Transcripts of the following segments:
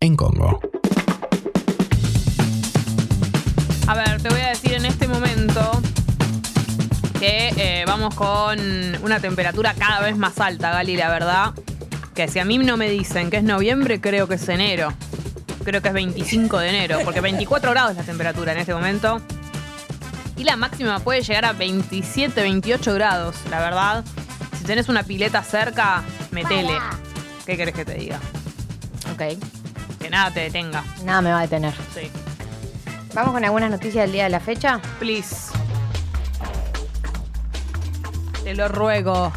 En Congo. A ver, te voy a decir en este momento que eh, vamos con una temperatura cada vez más alta, Gali, la verdad. Que si a mí no me dicen que es noviembre, creo que es enero. Creo que es 25 de enero, porque 24 grados es la temperatura en este momento. Y la máxima puede llegar a 27, 28 grados, la verdad. Si tenés una pileta cerca, metele. ¿Qué querés que te diga? Ok. Que nada te detenga. Nada me va a detener. Sí. Vamos con algunas noticias del día de la fecha. Please. Te lo ruego.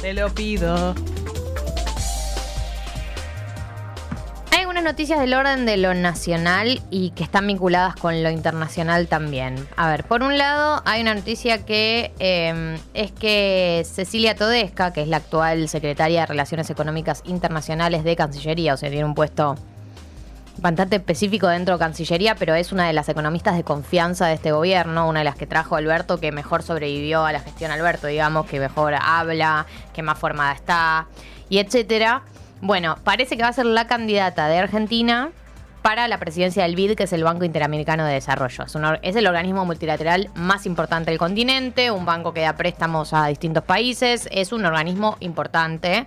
Te lo pido. Noticias del orden de lo nacional y que están vinculadas con lo internacional también. A ver, por un lado hay una noticia que eh, es que Cecilia Todesca, que es la actual secretaria de Relaciones Económicas Internacionales de Cancillería, o sea, tiene un puesto bastante específico dentro de Cancillería, pero es una de las economistas de confianza de este gobierno, una de las que trajo Alberto, que mejor sobrevivió a la gestión Alberto, digamos, que mejor habla, que más formada está, y etcétera. Bueno, parece que va a ser la candidata de Argentina para la presidencia del BID, que es el Banco Interamericano de Desarrollo. Es, un es el organismo multilateral más importante del continente, un banco que da préstamos a distintos países, es un organismo importante.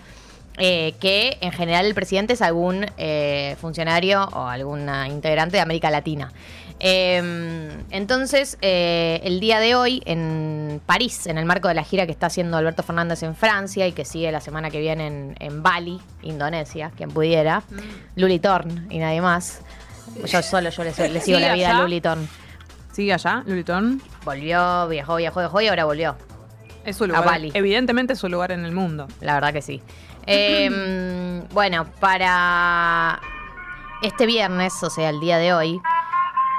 eh, que en general el presidente es algún eh, funcionario o alguna integrante de América Latina. Eh, entonces, eh, el día de hoy en París, en el marco de la gira que está haciendo Alberto Fernández en Francia y que sigue la semana que viene en, en Bali, Indonesia, quien pudiera, Luli Torn y nadie más. Yo solo yo le, sigo Sí, la vida allá. a Luli Torn. ¿Sigue allá, Lulitón? Volvió, viajó, viajó, viajó y ahora volvió. Es su lugar. Bali. Evidentemente es su lugar en el mundo. La verdad que sí. Eh, bueno, para este viernes, o sea, el día de hoy,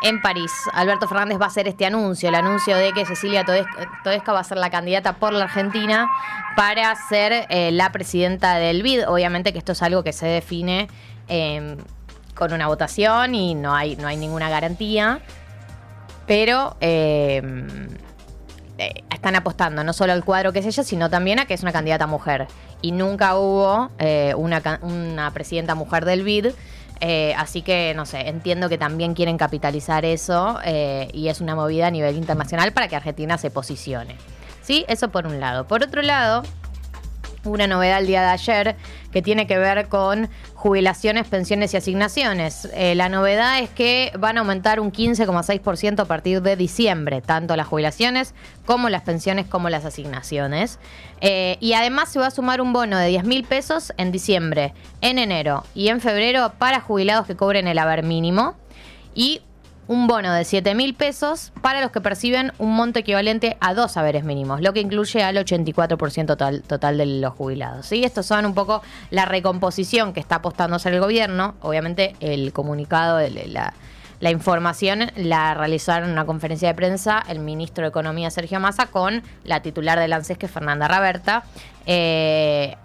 en París, Alberto Fernández va a hacer este anuncio, el anuncio de que Cecilia Todesca, va a ser la candidata por la Argentina para ser eh, la presidenta del BID. Obviamente que esto es algo que se define eh, con una votación y no hay, no hay ninguna garantía. Pero eh, eh, están apostando no solo al cuadro que es ella, sino también a que es una candidata mujer. Y nunca hubo eh, una presidenta mujer del BID. Eh, así que, no sé, entiendo que también quieren capitalizar eso eh, y es una movida a nivel internacional para que Argentina se posicione. ¿Sí? Eso por un lado. Por otro lado, una novedad el día de ayer que tiene que ver con jubilaciones, pensiones y asignaciones. Eh, la novedad es que van a aumentar un 15,6% a partir de diciembre, tanto las jubilaciones como las pensiones como las asignaciones. Eh, y además se va a sumar un bono de 10 mil pesos en diciembre, en enero y en febrero para jubilados que cobren el haber mínimo. Y un bono de 7 mil pesos para los que perciben un monto equivalente a dos saberes mínimos, lo que incluye al 84% total, total de los jubilados. ¿sí? Estos son un poco la recomposición que está apostando hacer el gobierno. Obviamente el comunicado, el- la, la información la realizaron en una conferencia de prensa el ministro de Economía Sergio Massa con la titular del ANSES que es Fernanda Raberta. Eh,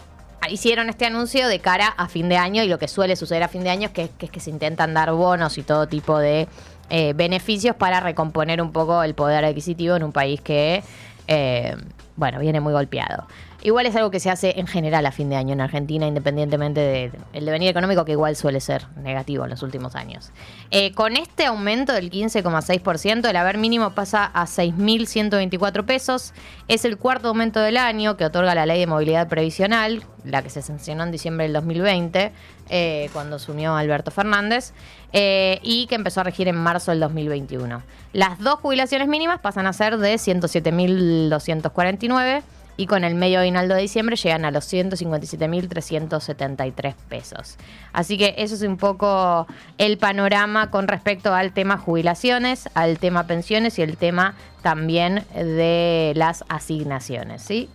hicieron este anuncio de cara a fin de año y lo que suele suceder a fin de año es que, que que se intentan dar bonos y todo tipo de eh, beneficios para recomponer un poco el poder adquisitivo en un país que, eh, bueno, viene muy golpeado. Igual es algo que se hace en general a fin de año en Argentina, independientemente del devenir económico, que igual suele ser negativo en los últimos años. Eh, con este aumento del 15,6%, el haber mínimo pasa a 6.124 pesos. Es el cuarto aumento del año que otorga la ley de movilidad previsional, la que se sancionó en diciembre del 2020, eh, cuando asumió Alberto Fernández, eh, y que empezó a regir en marzo del 2021. Las dos jubilaciones mínimas pasan a ser de 107.249 y con el medio aguinaldo de diciembre llegan a los 157.373 pesos. Así que eso es un poco el panorama con respecto al tema jubilaciones, al tema pensiones y el tema también de las asignaciones. ¿sí?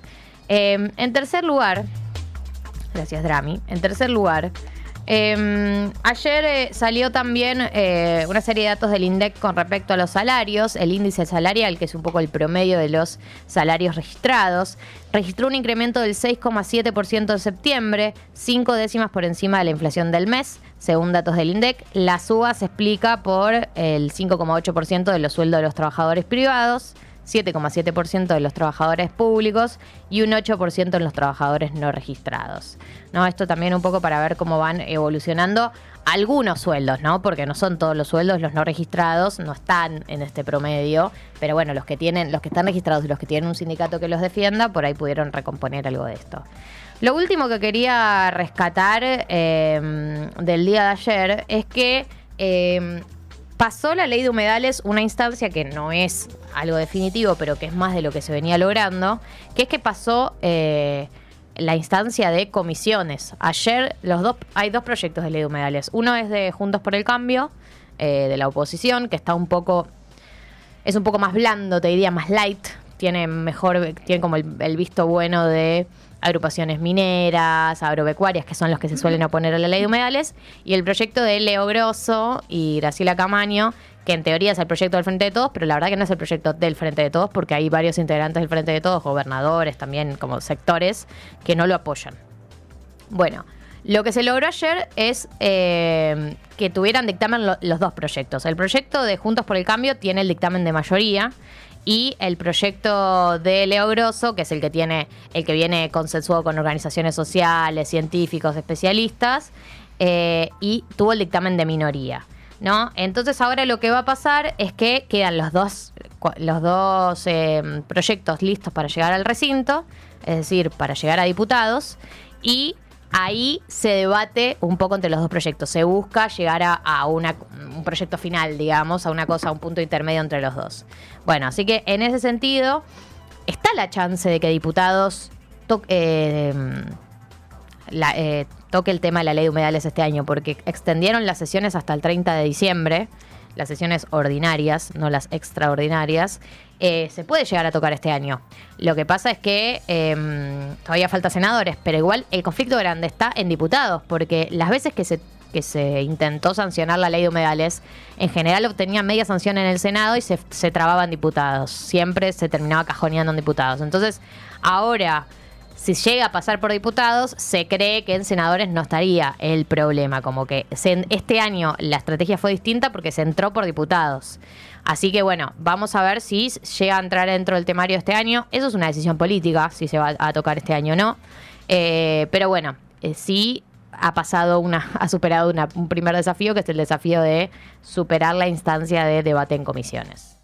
Eh, en tercer lugar, gracias Drami, en tercer lugar, eh, ayer salió también eh, una serie de datos del INDEC con respecto a los salarios. El índice salarial, que es un poco el promedio de los salarios registrados, registró un incremento del 6,7% en septiembre, cinco décimas por encima de la inflación del mes, según datos del INDEC. La suba se explica por el 5,8% de los sueldos de los trabajadores privados. 7,7% de los trabajadores públicos y un 8% en los trabajadores no registrados. ¿No? Esto también un poco para ver cómo van evolucionando algunos sueldos, ¿no? Porque no son todos los sueldos, los no registrados no están en este promedio, pero bueno, los que tienen, los que están registrados y los que tienen un sindicato que los defienda, por ahí pudieron recomponer algo de esto. Lo último que quería rescatar eh, del día de ayer es que eh, pasó la ley de humedales una instancia que no es algo definitivo, pero que es más de lo que se venía logrando, que es que pasó eh, la instancia de comisiones. Ayer los dos, hay dos proyectos de ley de humedales. Uno es de Juntos por el Cambio, de la oposición, que está un poco, es un poco más blando, te diría, más light, tiene mejor, tiene como el visto bueno de agrupaciones mineras, agropecuarias, que son los que se suelen oponer a la ley de humedales, y el proyecto de Leo Grosso y Graciela Camaño, que en teoría es el proyecto del Frente de Todos, pero la verdad que no es el proyecto del Frente de Todos, porque hay varios integrantes del Frente de Todos, gobernadores también como sectores, que no lo apoyan. Bueno, lo que se logró ayer es eh, que tuvieran dictamen los dos proyectos. El proyecto de Juntos por el Cambio tiene el dictamen de mayoría y el proyecto de Leo Grosso, que es el que tiene, el que viene consensuado con organizaciones sociales, científicos, especialistas, eh, y tuvo el dictamen de minoría. ¿No? Entonces ahora lo que va a pasar es que quedan los dos, los dos eh, proyectos listos para llegar al recinto, es decir, para llegar a diputados, y ahí se debate un poco entre los dos proyectos. Se busca llegar a, un proyecto final, digamos, a una cosa, a un punto intermedio entre los dos. Bueno, así que en ese sentido, está la chance de que diputados eh, eh, toque el tema de la ley de humedales este año, porque extendieron las sesiones hasta el 30 de diciembre las sesiones ordinarias, no las extraordinarias, eh, se puede llegar a tocar este año. Lo que pasa es que em, todavía falta senadores, pero igual el conflicto grande está en diputados, porque las veces que se que se intentó sancionar la ley de humedales, en general obtenían media sanción en el Senado y se, se trababan diputados. Siempre se terminaba cajoneando en diputados. Entonces, ahora si llega a pasar por diputados, se cree que en senadores no estaría el problema. Como que este año la estrategia fue distinta porque se entró por diputados. Así que bueno, vamos a ver si llega a entrar dentro del temario este año. Eso es una decisión política, si se va a tocar este año o no. Eh, pero bueno, eh, sí ha pasado una, ha superado un primer desafío, que es el desafío de superar la instancia de debate en comisiones.